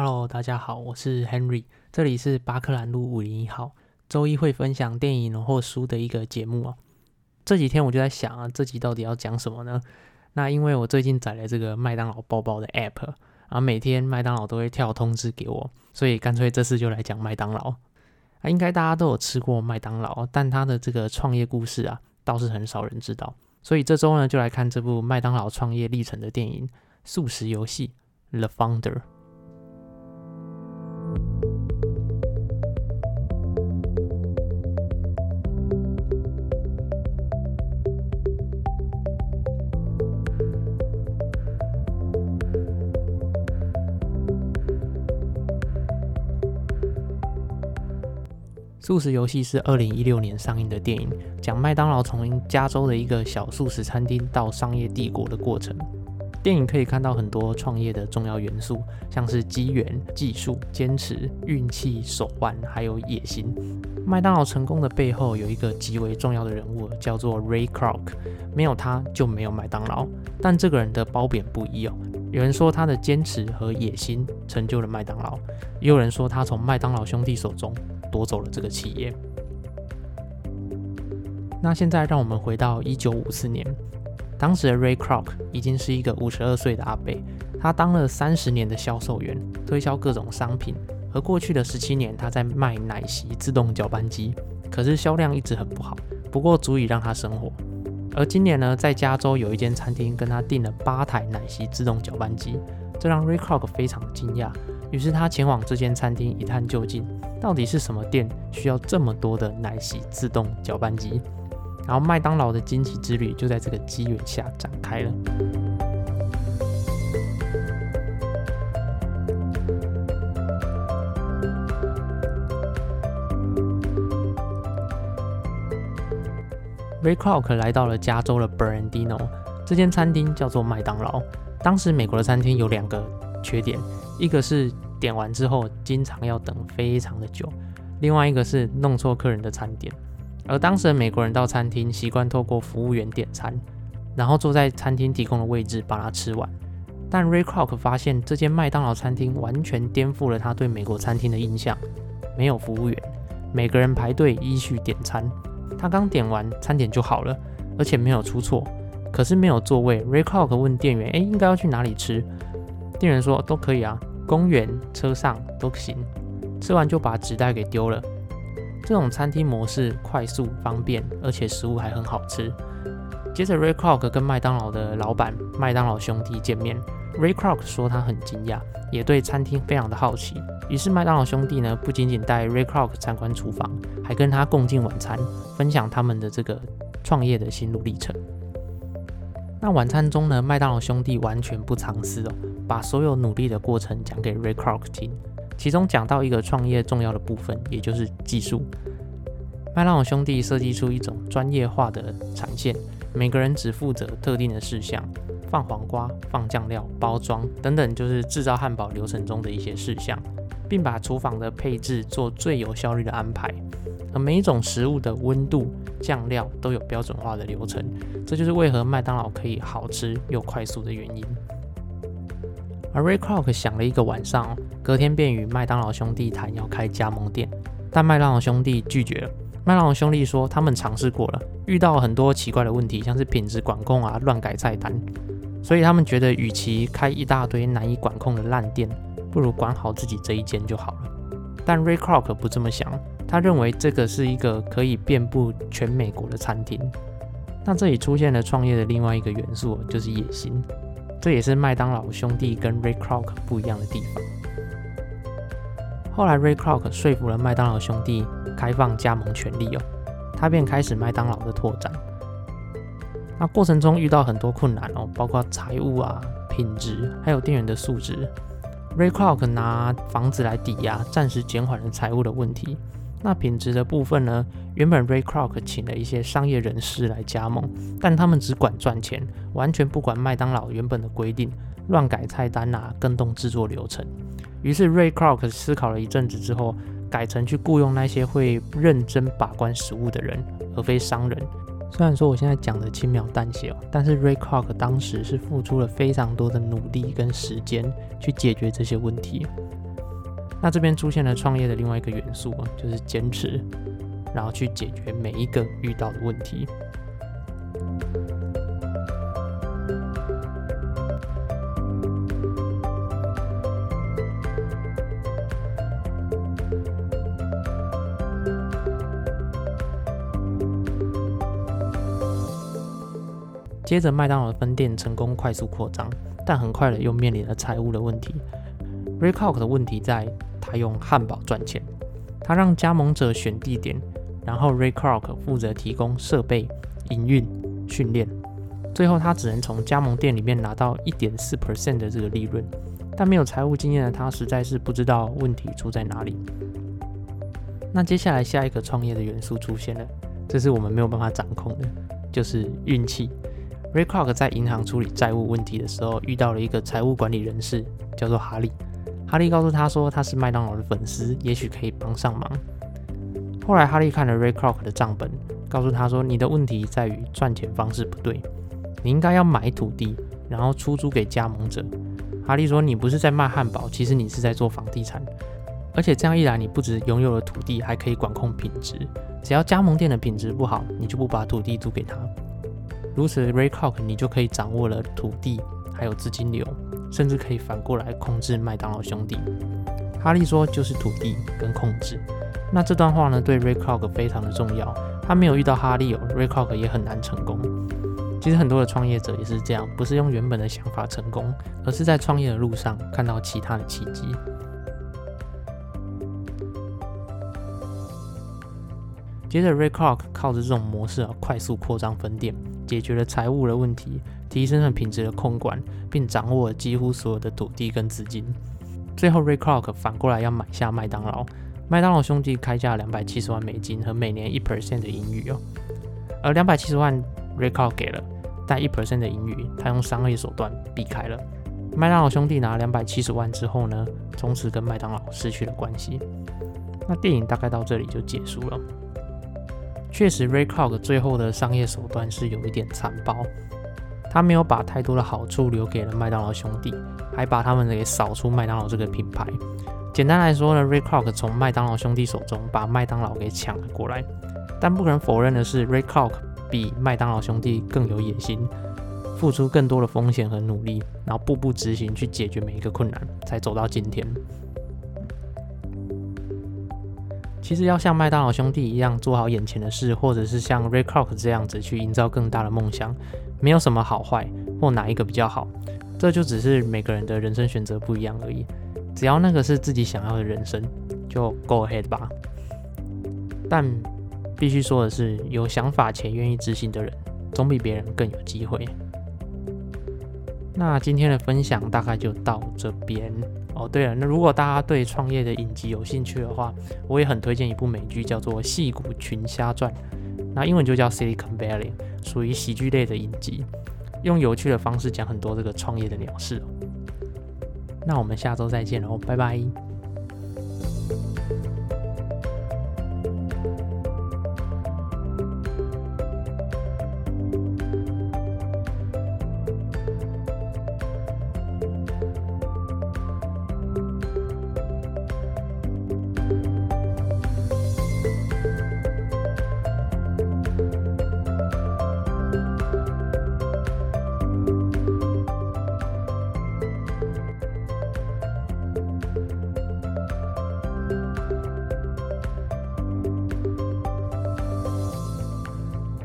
Hello，大家好，我是 Henry，这里是巴克兰路五零一号，周一会分享电影或书的一个节目啊。这几天我就在想啊，这集到底要讲什么呢？那因为我最近载了这个麦当劳包包的 App，然后每天麦当劳都会跳通知给我，所以干脆这次就来讲麦当劳啊。应该大家都有吃过麦当劳，但他的这个创业故事啊，倒是很少人知道。所以这周呢，就来看这部麦当劳创业历程的电影《素食游戏》The Founder。素食游戏是二零一六年上映的电影，讲麦当劳从加州的一个小素食餐厅到商业帝国的过程。电影可以看到很多创业的重要元素，像是机缘、技术、坚持、运气、手腕，还有野心。麦当劳成功的背后有一个极为重要的人物，叫做 Ray Kroc，没有他就没有麦当劳。但这个人的褒贬不一哦，有人说他的坚持和野心成就了麦当劳，也有人说他从麦当劳兄弟手中。夺走了这个企业。那现在让我们回到一九五四年，当时的 Ray Kroc 已经是一个五十二岁的阿伯，他当了三十年的销售员，推销各种商品。而过去的十七年，他在卖奶昔自动搅拌机，可是销量一直很不好，不过足以让他生活。而今年呢，在加州有一间餐厅跟他订了八台奶昔自动搅拌机，这让 Ray Kroc 非常惊讶。于是他前往这间餐厅一探究竟，到底是什么店需要这么多的奶昔自动搅拌机？然后麦当劳的惊奇之旅就在这个机缘下展开了。Ray Kroc 来到了加州的 Bernardino，这间餐厅叫做麦当劳。当时美国的餐厅有两个缺点。一个是点完之后经常要等非常的久，另外一个是弄错客人的餐点。而当时的美国人到餐厅习惯透过服务员点餐，然后坐在餐厅提供的位置把它吃完。但 Ray Kroc 发现这间麦当劳餐厅完全颠覆了他对美国餐厅的印象：没有服务员，每个人排队依序点餐，他刚点完餐点就好了，而且没有出错。可是没有座位，Ray Kroc 问店员：“哎，应该要去哪里吃？”店员说：“都可以啊。”公园、车上都行，吃完就把纸袋给丢了。这种餐厅模式快速方便，而且食物还很好吃。接着，Ray Kroc 跟麦当劳的老板麦当劳兄弟见面。Ray Kroc 说他很惊讶，也对餐厅非常的好奇。于是，麦当劳兄弟呢不仅仅带 Ray Kroc 参观厨房，还跟他共进晚餐，分享他们的这个创业的心路历程。那晚餐中呢，麦当劳兄弟完全不藏私哦。把所有努力的过程讲给 Ray Kroc 听，其中讲到一个创业重要的部分，也就是技术。麦当劳兄弟设计出一种专业化的产线，每个人只负责特定的事项，放黄瓜、放酱料、包装等等，就是制造汉堡流程中的一些事项，并把厨房的配置做最有效率的安排。而每一种食物的温度、酱料都有标准化的流程，这就是为何麦当劳可以好吃又快速的原因。而 Ray Kroc 想了一个晚上，隔天便与麦当劳兄弟谈要开加盟店，但麦当劳兄弟拒绝了。麦当劳兄弟说他们尝试过了，遇到很多奇怪的问题，像是品质管控啊、乱改菜单，所以他们觉得与其开一大堆难以管控的烂店，不如管好自己这一间就好了。但 Ray Kroc 不这么想，他认为这个是一个可以遍布全美国的餐厅。那这里出现了创业的另外一个元素，就是野心。这也是麦当劳兄弟跟 Ray Kroc 不一样的地方。后来 Ray Kroc 说服了麦当劳兄弟开放加盟权利哦，他便开始麦当劳的拓展。那过程中遇到很多困难哦，包括财务啊、品质，还有店员的素质。Ray Kroc 拿房子来抵押，暂时减缓了财务的问题。那品质的部分呢？原本 Ray Kroc 请了一些商业人士来加盟，但他们只管赚钱，完全不管麦当劳原本的规定，乱改菜单啊，更动制作流程。于是 Ray Kroc 思考了一阵子之后，改成去雇佣那些会认真把关食物的人，而非商人。虽然说我现在讲的轻描淡写哦，但是 Ray Kroc 当时是付出了非常多的努力跟时间去解决这些问题。那这边出现了创业的另外一个元素啊，就是坚持，然后去解决每一个遇到的问题。接着，麦当劳的分店成功快速扩张，但很快的又面临了财务的问题。Ray Kroc 的问题在他用汉堡赚钱，他让加盟者选地点，然后 Ray Kroc 负责提供设备、营运、训练，最后他只能从加盟店里面拿到一点四 percent 的这个利润。但没有财务经验的他，实在是不知道问题出在哪里。那接下来下一个创业的元素出现了，这是我们没有办法掌控的，就是运气。Ray Kroc 在银行处理债务问题的时候，遇到了一个财务管理人士，叫做哈利。哈利告诉他说，他是麦当劳的粉丝，也许可以帮上忙。后来，哈利看了 Ray c r o c 的账本，告诉他说：“你的问题在于赚钱方式不对，你应该要买土地，然后出租给加盟者。”哈利说：“你不是在卖汉堡，其实你是在做房地产，而且这样一来，你不止拥有了土地，还可以管控品质。只要加盟店的品质不好，你就不把土地租给他。”如此，Ray Kroc 你就可以掌握了土地，还有资金流，甚至可以反过来控制麦当劳兄弟。哈利说就是土地跟控制。那这段话呢，对 Ray Kroc 非常的重要。他没有遇到哈利哦，Ray Kroc 也很难成功。其实很多的创业者也是这样，不是用原本的想法成功，而是在创业的路上看到其他的契机。接着，Ray Kroc 靠着这种模式啊，快速扩张分店。解决了财务的问题，提升了品质的控管，并掌握了几乎所有的土地跟资金。最后，Ray Kroc 反过来要买下麦当劳。麦当劳兄弟开价两百七十万美金和每年一 percent 的盈余哦。而两百七十万 Ray Kroc 给了，但一 percent 的盈余他用商业手段避开了。麦当劳兄弟拿两百七十万之后呢，从此跟麦当劳失去了关系。那电影大概到这里就结束了。确实，Ray Kroc 最后的商业手段是有一点残暴，他没有把太多的好处留给了麦当劳兄弟，还把他们给扫出麦当劳这个品牌。简单来说呢，Ray Kroc 从麦当劳兄弟手中把麦当劳给抢了过来。但不可否认的是，Ray Kroc 比麦当劳兄弟更有野心，付出更多的风险和努力，然后步步执行去解决每一个困难，才走到今天。其实要像麦当劳兄弟一样做好眼前的事，或者是像 Ray Kroc 这样子去营造更大的梦想，没有什么好坏或哪一个比较好，这就只是每个人的人生选择不一样而已。只要那个是自己想要的人生，就 Go ahead 吧。但必须说的是，有想法且愿意执行的人，总比别人更有机会。那今天的分享大概就到这边。哦，对了，那如果大家对创业的影集有兴趣的话，我也很推荐一部美剧，叫做《戏骨群虾传》，那英文就叫《Silicon Valley》，属于喜剧类的影集，用有趣的方式讲很多这个创业的鸟事。那我们下周再见喽，拜拜。